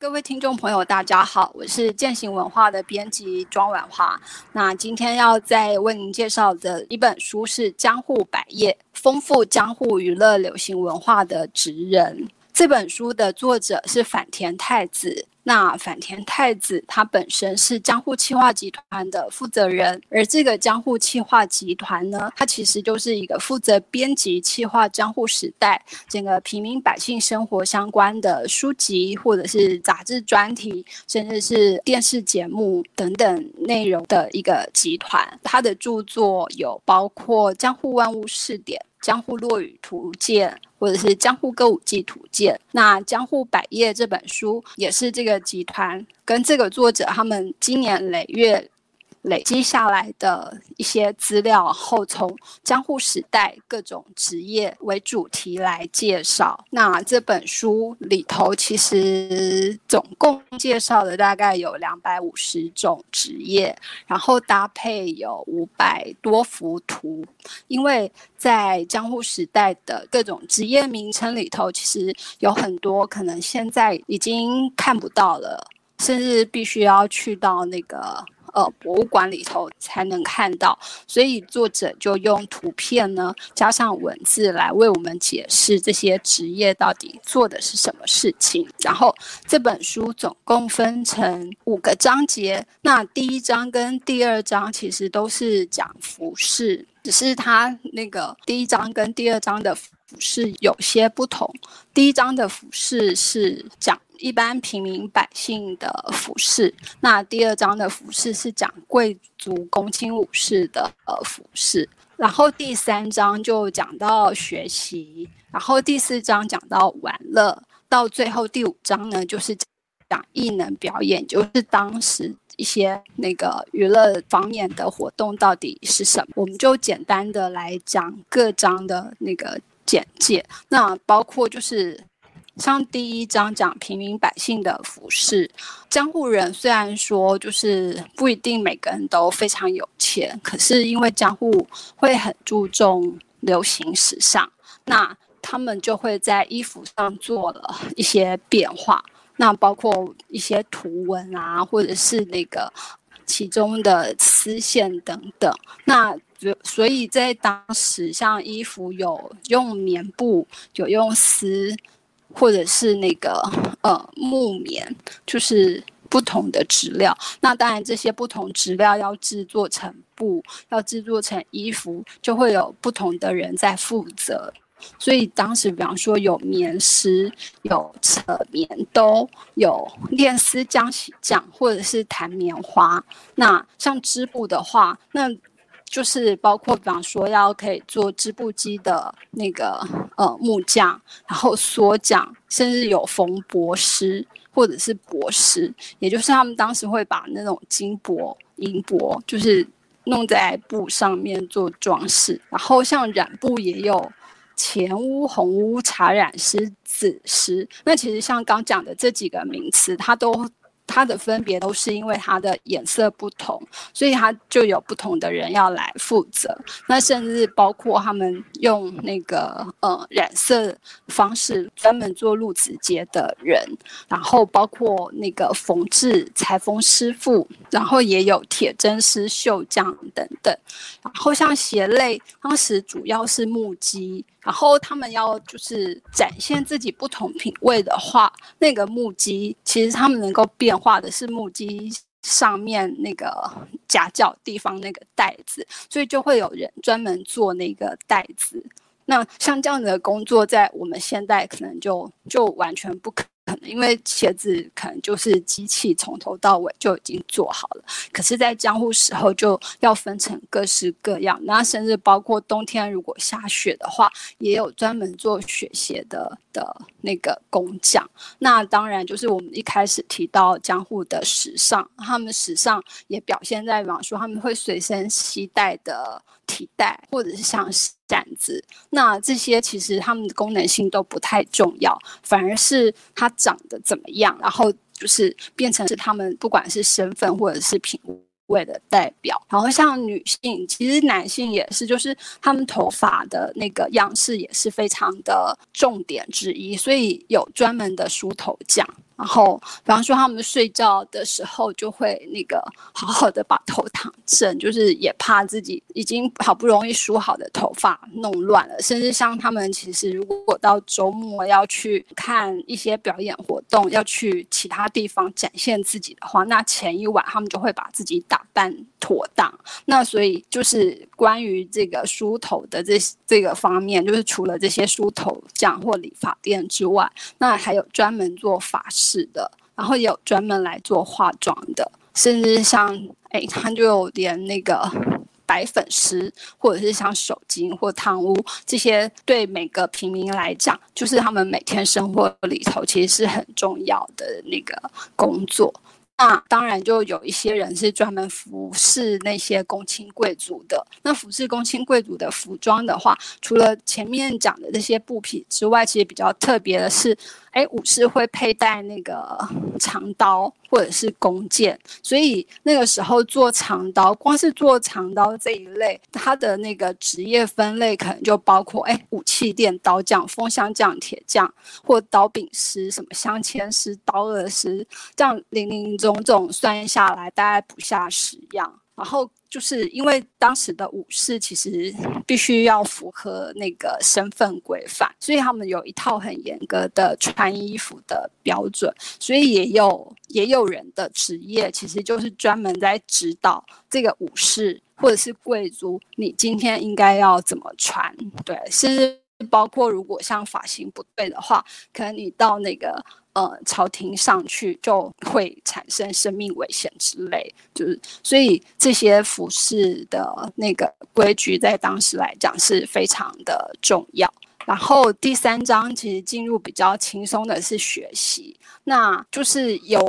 各位听众朋友，大家好，我是践行文化的编辑庄婉华。那今天要再为您介绍的一本书是《江户百业：丰富江户娱乐流行文化的职人》。这本书的作者是反田太子。那反田太子他本身是江户气化集团的负责人，而这个江户气化集团呢，它其实就是一个负责编辑气化江户时代整个平民百姓生活相关的书籍，或者是杂志专题，甚至是电视节目等等内容的一个集团。他的著作有包括《江户万物试点》。《江户落雨图鉴》或者是《江户歌舞伎图鉴》，那《江户百业》这本书也是这个集团跟这个作者他们今年累月。累积下来的一些资料然后，从江户时代各种职业为主题来介绍。那这本书里头其实总共介绍的大概有两百五十种职业，然后搭配有五百多幅图。因为在江户时代的各种职业名称里头，其实有很多可能现在已经看不到了，甚至必须要去到那个。呃，博物馆里头才能看到，所以作者就用图片呢，加上文字来为我们解释这些职业到底做的是什么事情。然后这本书总共分成五个章节，那第一章跟第二章其实都是讲服饰，只是它那个第一章跟第二章的服饰有些不同。第一章的服饰是讲。一般平民百姓的服饰，那第二章的服饰是讲贵族公卿武士的呃服饰，然后第三章就讲到学习，然后第四章讲到玩乐，到最后第五章呢就是讲艺能表演，就是当时一些那个娱乐方面的活动到底是什么，我们就简单的来讲各章的那个简介，那包括就是。像第一章讲平民百姓的服饰，江户人虽然说就是不一定每个人都非常有钱，可是因为江户会很注重流行时尚，那他们就会在衣服上做了一些变化，那包括一些图文啊，或者是那个其中的丝线等等，那所以在当时像衣服有用棉布，有用 丝。或者是那个呃木棉，就是不同的质料。那当然，这些不同质料要制作成布，要制作成衣服，就会有不同的人在负责。所以当时，比方说有棉师，有扯棉兜，有炼丝浆洗浆，或者是弹棉花。那像织布的话，那就是包括，比方说要可以做织布机的那个呃木匠，然后锁匠，甚至有缝帛师或者是帛师，也就是他们当时会把那种金箔、银箔，就是弄在布上面做装饰。然后像染布也有前屋、红屋、茶染师、紫师。那其实像刚讲的这几个名词，它都。它的分别都是因为它的颜色不同，所以它就有不同的人要来负责。那甚至包括他们用那个呃染色方式专门做露子节的人，然后包括那个缝制裁缝师傅，然后也有铁针师、绣匠等等。然后像鞋类，当时主要是木屐。然后他们要就是展现自己不同品味的话，那个木屐其实他们能够变化的是木屐上面那个夹角地方那个袋子，所以就会有人专门做那个袋子。那像这样的工作，在我们现代可能就就完全不可。因为鞋子可能就是机器从头到尾就已经做好了，可是，在江户时候就要分成各式各样，那甚至包括冬天如果下雪的话，也有专门做雪鞋的的那个工匠。那当然就是我们一开始提到江户的时尚，他们时尚也表现在，比方说他们会随身携带的提袋，或者是像扇子，那这些其实它们的功能性都不太重要，反而是它。长得怎么样？然后就是变成是他们不管是身份或者是品味的代表。然后像女性，其实男性也是，就是他们头发的那个样式也是非常的重点之一。所以有专门的梳头匠，然后，比方说他们睡觉的时候就会那个好好的把头躺正，就是也怕自己已经好不容易梳好的头发弄乱了。甚至像他们其实如果到周末要去看一些表演活动，要去其他地方展现自己的话，那前一晚他们就会把自己打扮妥当。那所以就是关于这个梳头的这这个方面，就是除了这些梳头匠或理发店之外，那还有专门做发饰是的，然后有专门来做化妆的，甚至像哎，他就连那个白粉师，或者是像手巾或汤屋这些，对每个平民来讲，就是他们每天生活里头其实是很重要的那个工作。那当然，就有一些人是专门服侍那些公卿贵族的。那服侍公卿贵族的服装的话，除了前面讲的这些布匹之外，其实比较特别的是。哎，武士会佩戴那个长刀或者是弓箭，所以那个时候做长刀，光是做长刀这一类，它的那个职业分类可能就包括哎，武器店刀匠、风箱匠、铁匠或刀柄师、什么镶嵌师、刀饵师，这样零零总总算下来，大概不下十样。然后就是因为当时的武士其实必须要符合那个身份规范，所以他们有一套很严格的穿衣服的标准，所以也有也有人的职业其实就是专门在指导这个武士或者是贵族，你今天应该要怎么穿，对，甚至包括如果像发型不对的话，可能你到那个。呃，朝廷上去就会产生生命危险之类，就是所以这些服饰的那个规矩在当时来讲是非常的重要。然后第三章其实进入比较轻松的是学习，那就是有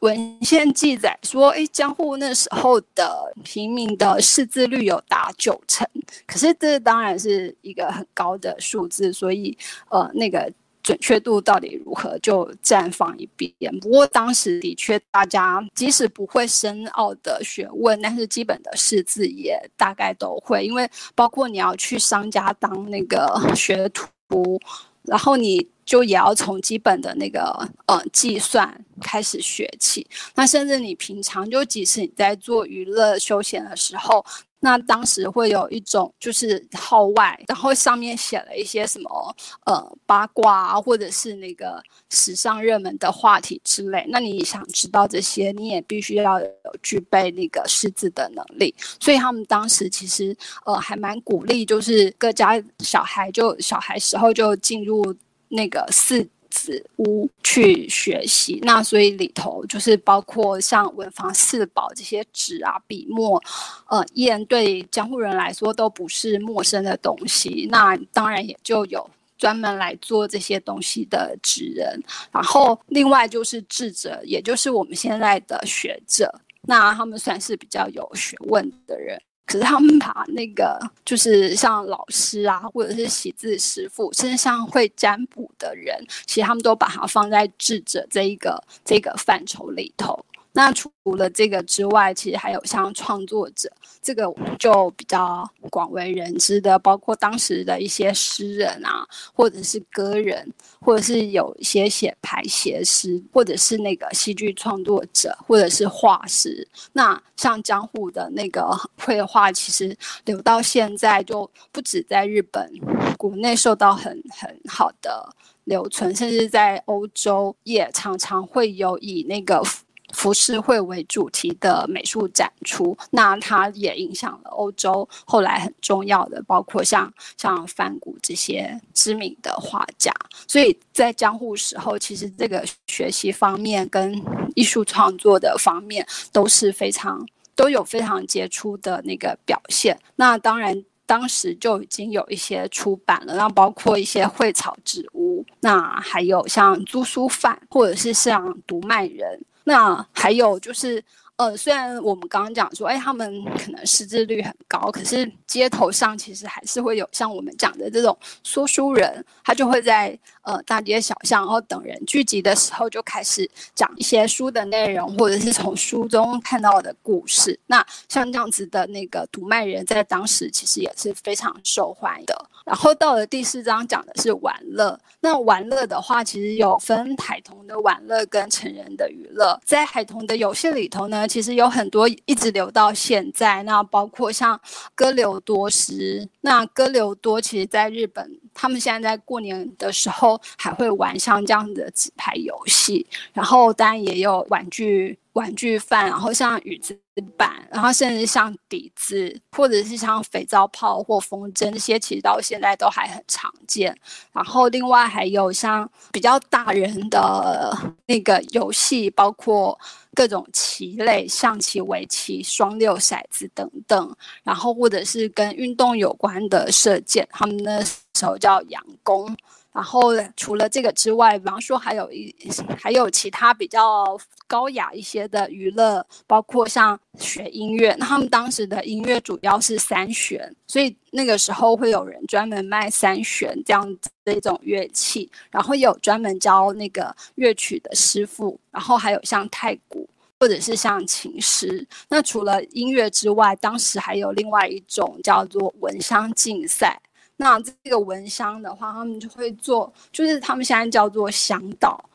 文献记载说，哎，江户那时候的平民的识字率有达九成，可是这当然是一个很高的数字，所以呃那个。准确度到底如何，就暂放一边。不过当时的确，大家即使不会深奥的学问，但是基本的识字也大概都会。因为包括你要去商家当那个学徒，然后你就也要从基本的那个呃计算开始学起。那甚至你平常就即使你在做娱乐休闲的时候。那当时会有一种就是号外，然后上面写了一些什么呃八卦啊，或者是那个时尚热门的话题之类。那你想知道这些，你也必须要有具备那个识字的能力。所以他们当时其实呃还蛮鼓励，就是各家小孩就小孩时候就进入那个四。子屋去学习，那所以里头就是包括像文房四宝这些纸啊、笔墨、呃砚，对江户人来说都不是陌生的东西。那当然也就有专门来做这些东西的纸人，然后另外就是智者，也就是我们现在的学者，那他们算是比较有学问的人。可是他们把那个，就是像老师啊，或者是写字师傅，甚至像会占卜的人，其实他们都把它放在智者这一个这个范畴里头。那除了这个之外，其实还有像创作者，这个就比较广为人知的，包括当时的一些诗人啊，或者是歌人，或者是有一些写排写诗，或者是那个戏剧创作者，或者是画师。那像江户的那个绘画，其实留到现在就不止在日本国内受到很很好的留存，甚至在欧洲也常常会有以那个。浮世绘为主题的美术展出，那它也影响了欧洲后来很重要的，包括像像梵谷这些知名的画家。所以在江户时候，其实这个学习方面跟艺术创作的方面都是非常都有非常杰出的那个表现。那当然当时就已经有一些出版了，那包括一些绘草纸屋，那还有像租书范或者是像读卖人。那还有就是，呃，虽然我们刚刚讲说，哎，他们可能识字率很高，可是街头上其实还是会有像我们讲的这种说书人，他就会在呃大街小巷，然后等人聚集的时候就开始讲一些书的内容，或者是从书中看到的故事。那像这样子的那个读卖人，在当时其实也是非常受欢迎的。然后到了第四章讲的是玩乐，那玩乐的话，其实有分孩童的玩乐跟成人的娱乐。在孩童的游戏里头呢，其实有很多一直留到现在，那包括像歌留多时，那歌留多其实在日本，他们现在在过年的时候还会玩像这样的纸牌游戏，然后当然也有玩具。玩具饭，然后像雨子板，然后甚至像底子，或者是像肥皂泡或风筝这些，其实到现在都还很常见。然后另外还有像比较大人的那个游戏，包括各种棋类，象棋、围棋、双六、骰子等等。然后或者是跟运动有关的射箭，他们那时候叫佯攻。然后除了这个之外，比方说还有一还有其他比较高雅一些的娱乐，包括像学音乐。那他们当时的音乐主要是三弦，所以那个时候会有人专门卖三弦这样子的一种乐器，然后有专门教那个乐曲的师傅，然后还有像太鼓或者是像琴师。那除了音乐之外，当时还有另外一种叫做闻香竞赛。那这个蚊香的话，他们就会做，就是他们现在叫做香道，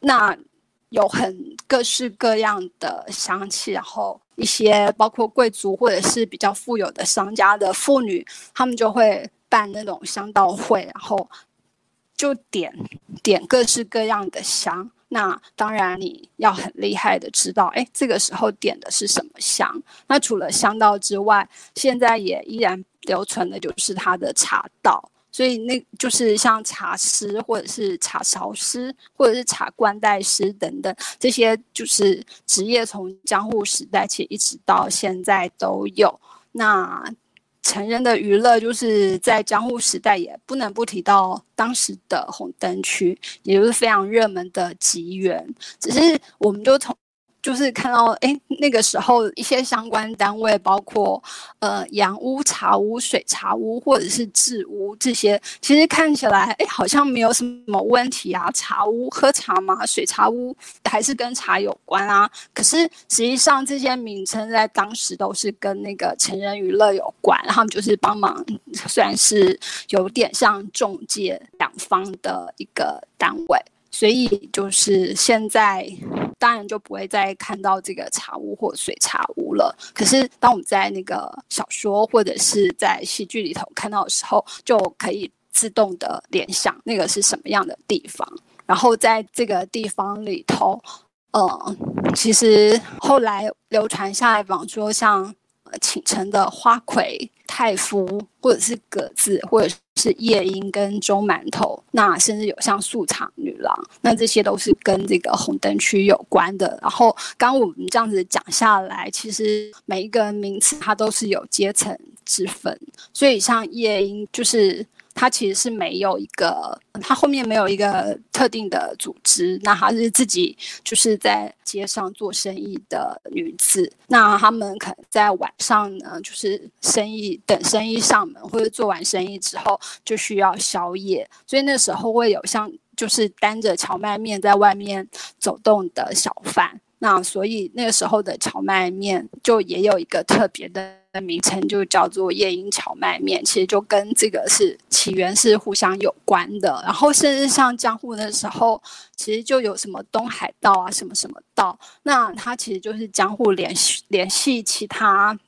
那有很各式各样的香气，然后一些包括贵族或者是比较富有的商家的妇女，他们就会办那种香道会，然后就点点各式各样的香。那当然你要很厉害的知道，哎，这个时候点的是什么香。那除了香道之外，现在也依然。留存的就是他的茶道，所以那就是像茶师或者是茶勺师或者是茶冠带师等等这些，就是职业从江户时代起一直到现在都有。那成人的娱乐就是在江户时代也不能不提到当时的红灯区，也就是非常热门的吉原。只是我们就从。就是看到哎，那个时候一些相关单位，包括呃洋屋、茶屋、水茶屋或者是制屋这些，其实看起来哎好像没有什么问题啊。茶屋喝茶嘛，水茶屋还是跟茶有关啊。可是实际上这些名称在当时都是跟那个成人娱乐有关，他们就是帮忙，虽然是有点像中介两方的一个单位。所以就是现在，当然就不会再看到这个茶屋或水茶屋了。可是当我们在那个小说或者是在戏剧里头看到的时候，就可以自动的联想那个是什么样的地方。然后在这个地方里头，呃，其实后来流传下来，比方说像。倾城的花魁、太夫，或者是格子，或者是夜莺跟中馒头，那甚至有像素场女郎，那这些都是跟这个红灯区有关的。然后刚我们这样子讲下来，其实每一个名词它都是有阶层之分，所以像夜莺就是。他其实是没有一个，他后面没有一个特定的组织，那她是自己就是在街上做生意的女子。那他们可能在晚上呢，就是生意等生意上门，或者做完生意之后就需要宵夜，所以那时候会有像就是担着荞麦面在外面走动的小贩。那所以那个时候的荞麦面就也有一个特别的。名称就叫做夜莺荞麦面，其实就跟这个是起源是互相有关的。然后甚至像江户的时候，其实就有什么东海道啊，什么什么道，那它其实就是江户联系联系其他。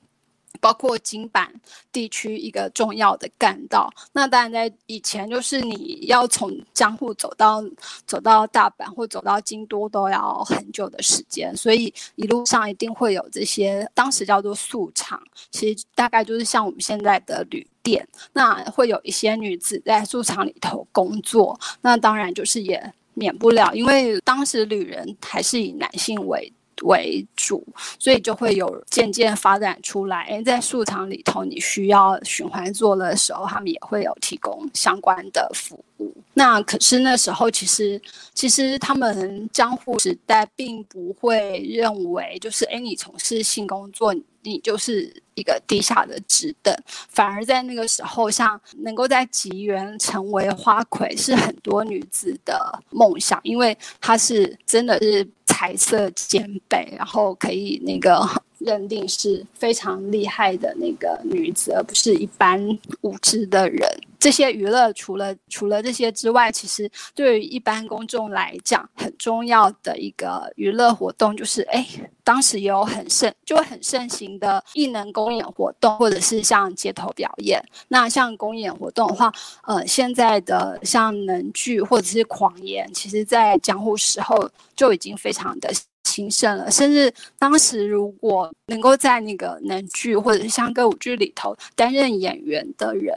包括金板地区一个重要的干道，那当然在以前就是你要从江户走到走到大阪或走到京都都要很久的时间，所以一路上一定会有这些当时叫做宿场，其实大概就是像我们现在的旅店，那会有一些女子在宿场里头工作，那当然就是也免不了，因为当时旅人还是以男性为。为主，所以就会有渐渐发展出来。哎，在素场里头，你需要循环做的时候，他们也会有提供相关的服务。那可是那时候，其实其实他们江户时代并不会认为，就是哎，你从事性工作。你就是一个低下的职等，反而在那个时候，像能够在吉原成为花魁，是很多女子的梦想，因为她是真的是彩色肩背，然后可以那个。认定是非常厉害的那个女子，而不是一般无知的人。这些娱乐除了除了这些之外，其实对于一般公众来讲，很重要的一个娱乐活动就是，哎，当时也有很盛，就很盛行的艺能公演活动，或者是像街头表演。那像公演活动的话，呃，现在的像能剧或者是狂言，其实在江户时候就已经非常的。兴盛了，甚至当时如果能够在那个能剧或者是像歌舞剧里头担任演员的人，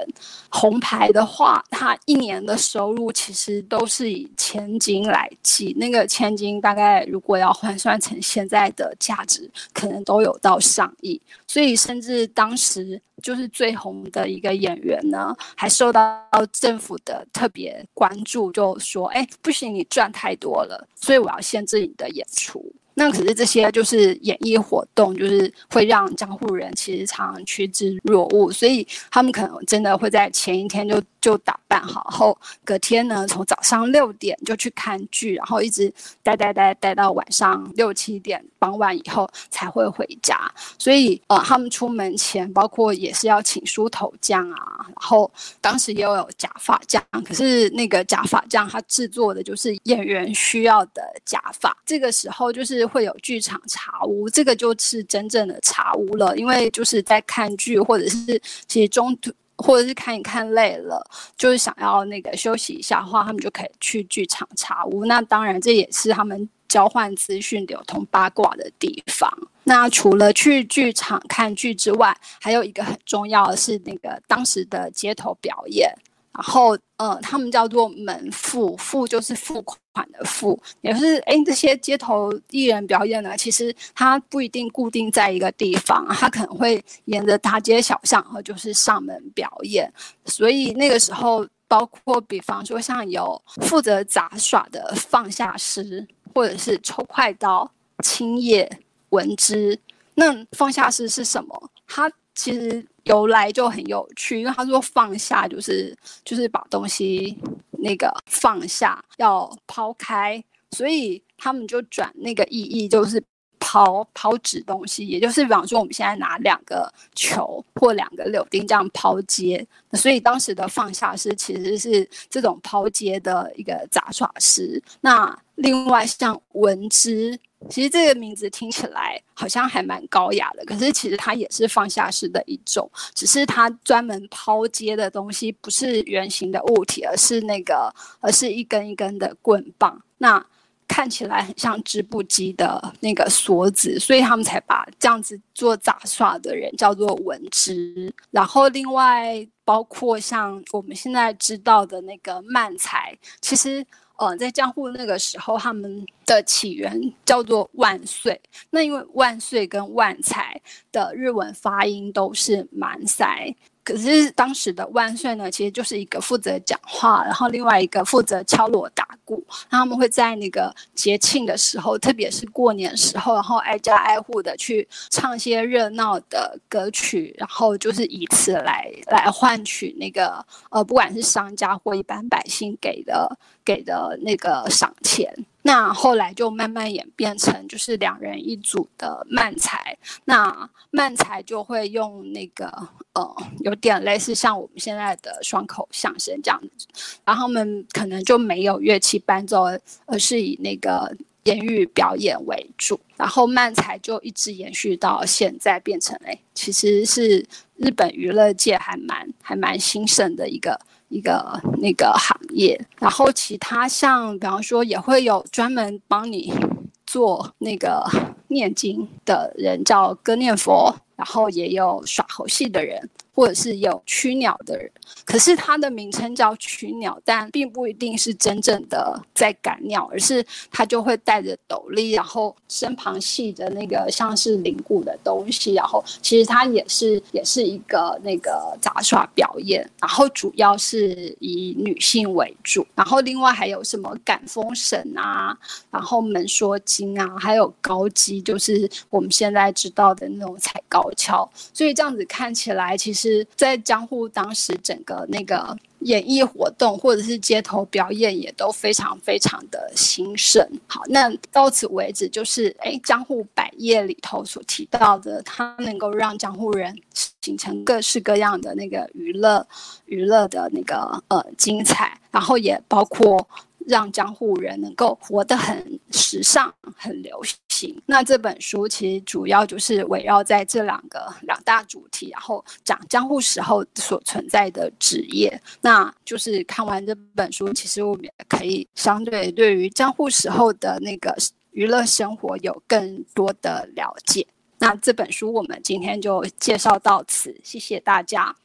红牌的话，他一年的收入其实都是以千金来计，那个千金大概如果要换算成现在的价值，可能都有到上亿。所以，甚至当时就是最红的一个演员呢，还受到政府的特别关注，就说：“哎，不行，你赚太多了，所以我要限制你的演出。”那可是这些就是演艺活动，就是会让江户人其实常常趋之若鹜，所以他们可能真的会在前一天就就打扮好，后隔天呢从早上六点就去看剧，然后一直待待待待到晚上六七点傍晚以后才会回家。所以呃，他们出门前包括也是要请梳头匠啊，然后当时也有假发匠，可是那个假发匠他制作的就是演员需要的假发，这个时候就是。会有剧场茶屋，这个就是真正的茶屋了。因为就是在看剧，或者是其实中途或者是看一看累了，就是想要那个休息一下的话，他们就可以去剧场茶屋。那当然，这也是他们交换资讯、流通八卦的地方。那除了去剧场看剧之外，还有一个很重要的是那个当时的街头表演。然后，呃，他们叫做门付，付就是付款的付，也是哎，这些街头艺人表演呢，其实他不一定固定在一个地方，他可能会沿着大街小巷，和就是上门表演。所以那个时候，包括比方说像有负责杂耍的放下师，或者是抽快刀、青叶、文之。那放下师是什么？他其实。由来就很有趣，因为他说放下就是就是把东西那个放下，要抛开，所以他们就转那个意义，就是抛抛掷东西，也就是比方说我们现在拿两个球或两个柳钉这样抛接，所以当时的放下师其实是这种抛接的一个杂耍师。那另外像文之。其实这个名字听起来好像还蛮高雅的，可是其实它也是放下式的一种，只是它专门抛接的东西不是圆形的物体，而是那个，而是一根一根的棍棒，那看起来很像织布机的那个锁子，所以他们才把这样子做杂耍的人叫做文织。然后另外包括像我们现在知道的那个漫才，其实。呃，在江户那个时候，他们的起源叫做万岁。那因为万岁跟万财的日文发音都是满塞。可是当时的万岁呢，其实就是一个负责讲话，然后另外一个负责敲锣打鼓。他们会在那个节庆的时候，特别是过年时候，然后挨家挨户的去唱些热闹的歌曲，然后就是以此来来换取那个呃，不管是商家或一般百姓给的给的那个赏钱。那后来就慢慢演变成就是两人一组的慢才，那慢才就会用那个呃，有点类似像我们现在的双口相声这样子，然后们可能就没有乐器伴奏，而是以那个言语表演为主，然后慢才就一直延续到现在，变成哎，其实是日本娱乐界还蛮还蛮兴盛的一个。一个那个行业，然后其他像比方说也会有专门帮你做那个念经的人，叫歌念佛，然后也有耍猴戏的人，或者是有驱鸟的人。可是它的名称叫驱鸟，但并不一定是真正的在赶鸟，而是他就会戴着斗笠，然后身旁系着那个像是铃鼓的东西，然后其实它也是也是一个那个杂耍表演，然后主要是以女性为主，然后另外还有什么赶风神啊，然后门说经啊，还有高机，就是我们现在知道的那种踩高跷，所以这样子看起来，其实，在江户当时整个那个。演艺活动或者是街头表演也都非常非常的兴盛。好，那到此为止，就是哎，江户百业里头所提到的，它能够让江户人形成各式各样的那个娱乐娱乐的那个呃精彩，然后也包括。让江户人能够活得很时尚、很流行那这本书其实主要就是围绕在这两个两大主题，然后讲江户时候所存在的职业。那就是看完这本书，其实我们也可以相对对于江户时候的那个娱乐生活有更多的了解。那这本书我们今天就介绍到此，谢谢大家。